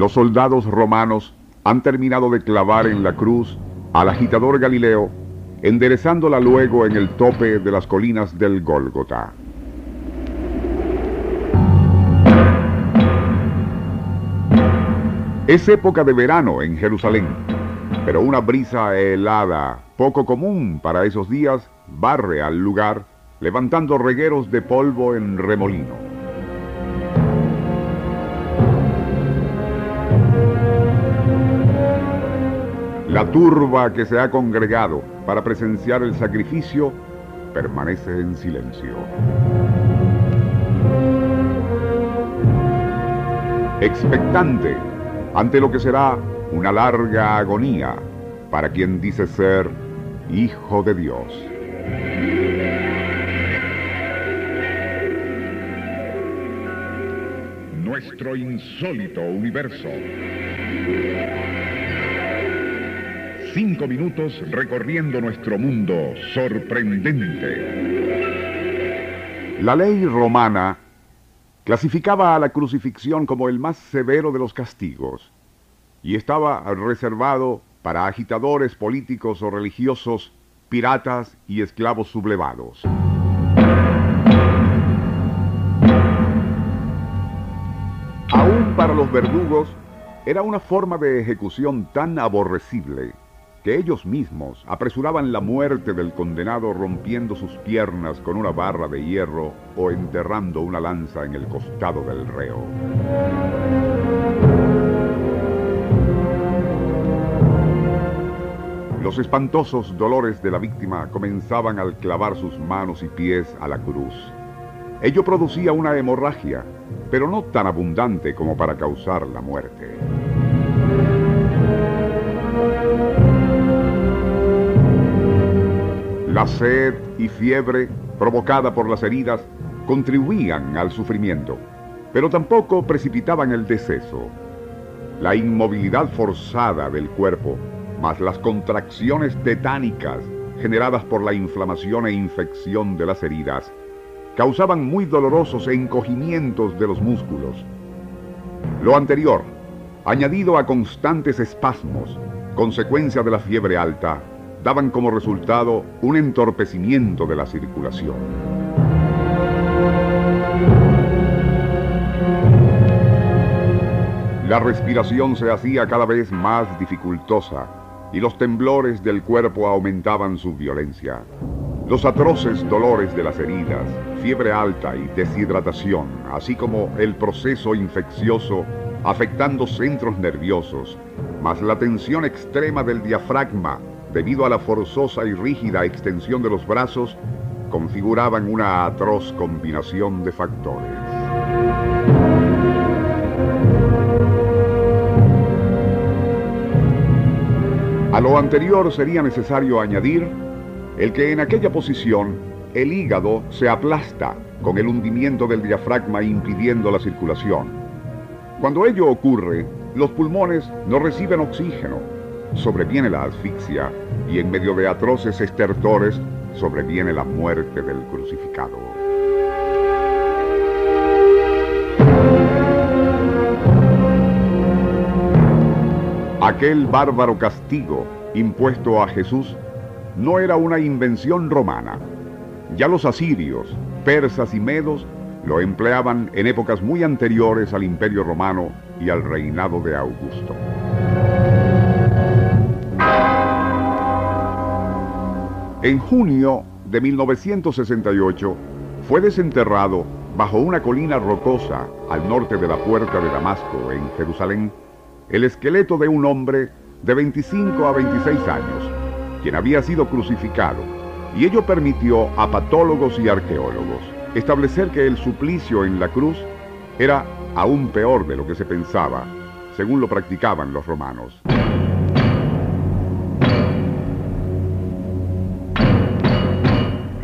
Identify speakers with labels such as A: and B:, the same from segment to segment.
A: Los soldados romanos han terminado de clavar en la cruz al agitador Galileo, enderezándola luego en el tope de las colinas del Gólgota. Es época de verano en Jerusalén, pero una brisa helada, poco común para esos días, barre al lugar, levantando regueros de polvo en remolino. La turba que se ha congregado para presenciar el sacrificio permanece en silencio. Expectante ante lo que será una larga agonía para quien dice ser hijo de Dios. Nuestro insólito universo. Cinco minutos recorriendo nuestro mundo sorprendente. La ley romana clasificaba a la crucifixión como el más severo de los castigos y estaba reservado para agitadores políticos o religiosos, piratas y esclavos sublevados. Aún para los verdugos era una forma de ejecución tan aborrecible que ellos mismos apresuraban la muerte del condenado rompiendo sus piernas con una barra de hierro o enterrando una lanza en el costado del reo. Los espantosos dolores de la víctima comenzaban al clavar sus manos y pies a la cruz. Ello producía una hemorragia, pero no tan abundante como para causar la muerte. La sed y fiebre provocada por las heridas contribuían al sufrimiento, pero tampoco precipitaban el deceso. La inmovilidad forzada del cuerpo, más las contracciones tetánicas generadas por la inflamación e infección de las heridas, causaban muy dolorosos encogimientos de los músculos. Lo anterior, añadido a constantes espasmos, consecuencia de la fiebre alta, daban como resultado un entorpecimiento de la circulación. La respiración se hacía cada vez más dificultosa y los temblores del cuerpo aumentaban su violencia. Los atroces dolores de las heridas, fiebre alta y deshidratación, así como el proceso infeccioso afectando centros nerviosos, más la tensión extrema del diafragma debido a la forzosa y rígida extensión de los brazos, configuraban una atroz combinación de factores. A lo anterior sería necesario añadir el que en aquella posición el hígado se aplasta con el hundimiento del diafragma impidiendo la circulación. Cuando ello ocurre, los pulmones no reciben oxígeno, sobreviene la asfixia y en medio de atroces estertores sobreviene la muerte del crucificado. Aquel bárbaro castigo impuesto a Jesús no era una invención romana. Ya los asirios, persas y medos lo empleaban en épocas muy anteriores al Imperio Romano y al reinado de Augusto. En junio de 1968 fue desenterrado bajo una colina rocosa al norte de la puerta de Damasco, en Jerusalén, el esqueleto de un hombre de 25 a 26 años, quien había sido crucificado, y ello permitió a patólogos y arqueólogos establecer que el suplicio en la cruz era aún peor de lo que se pensaba, según lo practicaban los romanos.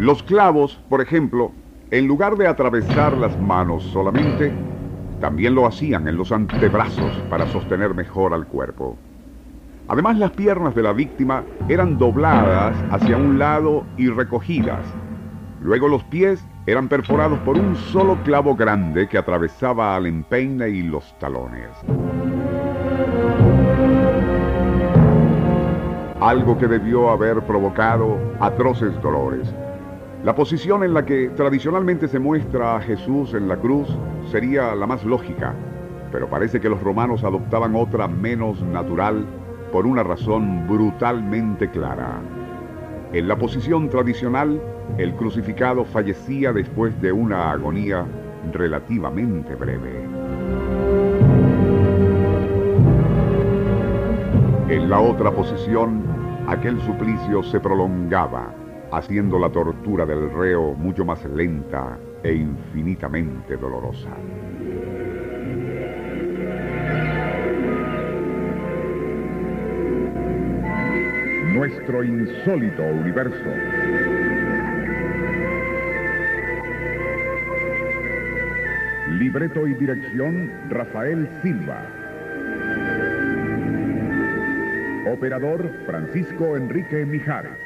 A: Los clavos, por ejemplo, en lugar de atravesar las manos solamente, también lo hacían en los antebrazos para sostener mejor al cuerpo. Además, las piernas de la víctima eran dobladas hacia un lado y recogidas. Luego los pies eran perforados por un solo clavo grande que atravesaba al empeine y los talones. Algo que debió haber provocado atroces dolores. La posición en la que tradicionalmente se muestra a Jesús en la cruz sería la más lógica, pero parece que los romanos adoptaban otra menos natural por una razón brutalmente clara. En la posición tradicional, el crucificado fallecía después de una agonía relativamente breve. En la otra posición, aquel suplicio se prolongaba haciendo la tortura del reo mucho más lenta e infinitamente dolorosa. Nuestro insólito universo. Libreto y dirección Rafael Silva. Operador Francisco Enrique Mijares.